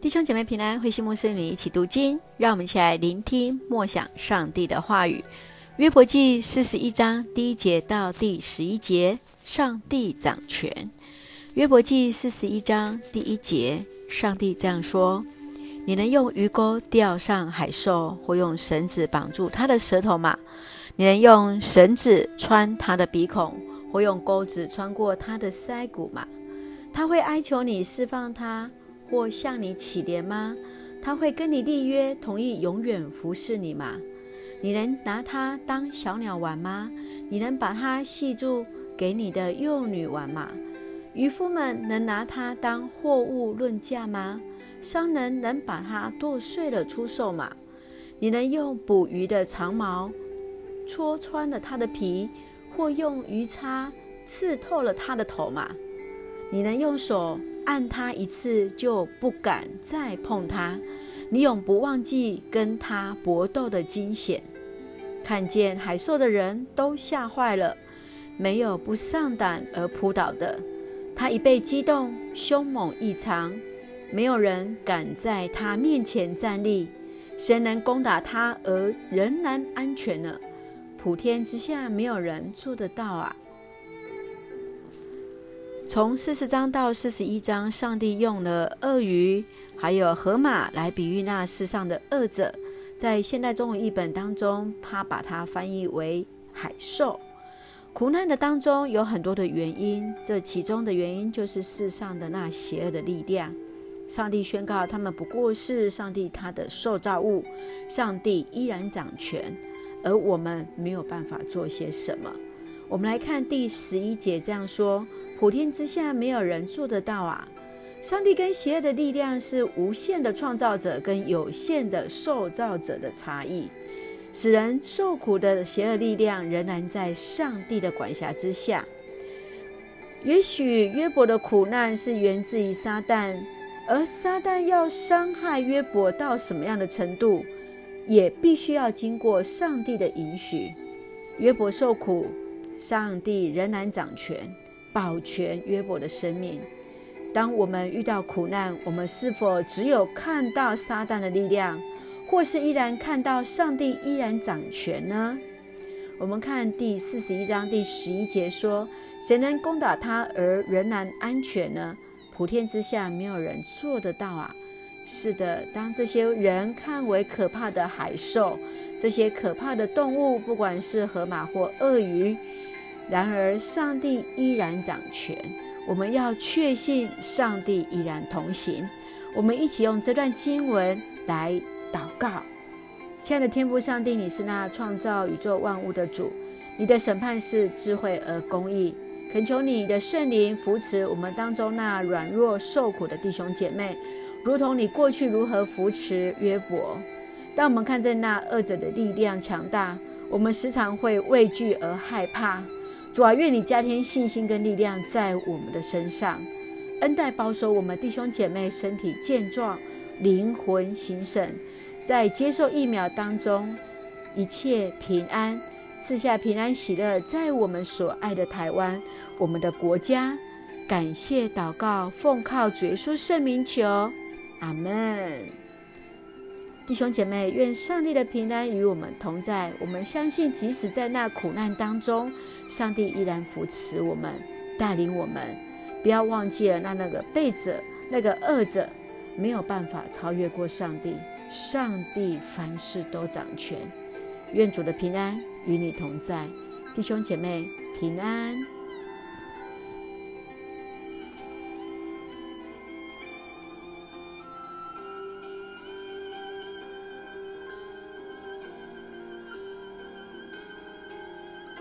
弟兄姐妹平安，慧馨牧师与你一起读经，让我们一起来聆听默想上帝的话语。约伯记四十一章第一节到第十一节，上帝掌权。约伯记四十一章第一节，上帝这样说：你能用鱼钩钓上海兽，或用绳子绑住它的舌头吗？你能用绳子穿它的鼻孔，或用钩子穿过它的腮骨吗？他会哀求你释放他。或向你乞怜吗？他会跟你立约，同意永远服侍你吗？你能拿他当小鸟玩吗？你能把他系住给你的幼女玩吗？渔夫们能拿他当货物论价吗？商人能把它剁碎了出售吗？你能用捕鱼的长矛戳穿了他的皮，或用鱼叉刺透了他的头吗？你能用手按他一次就不敢再碰他，你永不忘记跟他搏斗的惊险。看见海兽的人都吓坏了，没有不丧胆而扑倒的。他一被激动，凶猛异常，没有人敢在他面前站立。谁能攻打他而仍然安全呢？普天之下没有人做得到啊！从四十章到四十一章，上帝用了鳄鱼还有河马来比喻那世上的恶者。在现代中文译本当中，他把它翻译为海兽。苦难的当中有很多的原因，这其中的原因就是世上的那邪恶的力量。上帝宣告他们不过是上帝他的受造物，上帝依然掌权，而我们没有办法做些什么。我们来看第十一节这样说。普天之下没有人做得到啊！上帝跟邪恶的力量是无限的创造者跟有限的受造者的差异，使人受苦的邪恶力量仍然在上帝的管辖之下。也许约伯的苦难是源自于撒旦，而撒旦要伤害约伯到什么样的程度，也必须要经过上帝的允许。约伯受苦，上帝仍然掌权。保全约伯的生命。当我们遇到苦难，我们是否只有看到撒旦的力量，或是依然看到上帝依然掌权呢？我们看第四十一章第十一节说：“谁能攻打他而仍然安全呢？普天之下没有人做得到啊！”是的，当这些人看为可怕的海兽，这些可怕的动物，不管是河马或鳄鱼。然而，上帝依然掌权。我们要确信上帝依然同行。我们一起用这段经文来祷告。亲爱的天父上帝，你是那创造宇宙万物的主，你的审判是智慧而公义。恳求你的圣灵扶持我们当中那软弱受苦的弟兄姐妹，如同你过去如何扶持约伯。当我们看见那恶者的力量强大，我们时常会畏惧而害怕。主啊，愿你加添信心跟力量在我们的身上，恩待保守我们弟兄姐妹身体健壮，灵魂行神，在接受疫苗当中一切平安，赐下平安喜乐，在我们所爱的台湾，我们的国家，感谢祷告，奉靠主耶稣圣名求，阿门。弟兄姐妹，愿上帝的平安与我们同在。我们相信，即使在那苦难当中，上帝依然扶持我们，带领我们。不要忘记了，那那个背者、那个恶者，没有办法超越过上帝。上帝凡事都掌权。愿主的平安与你同在，弟兄姐妹平安。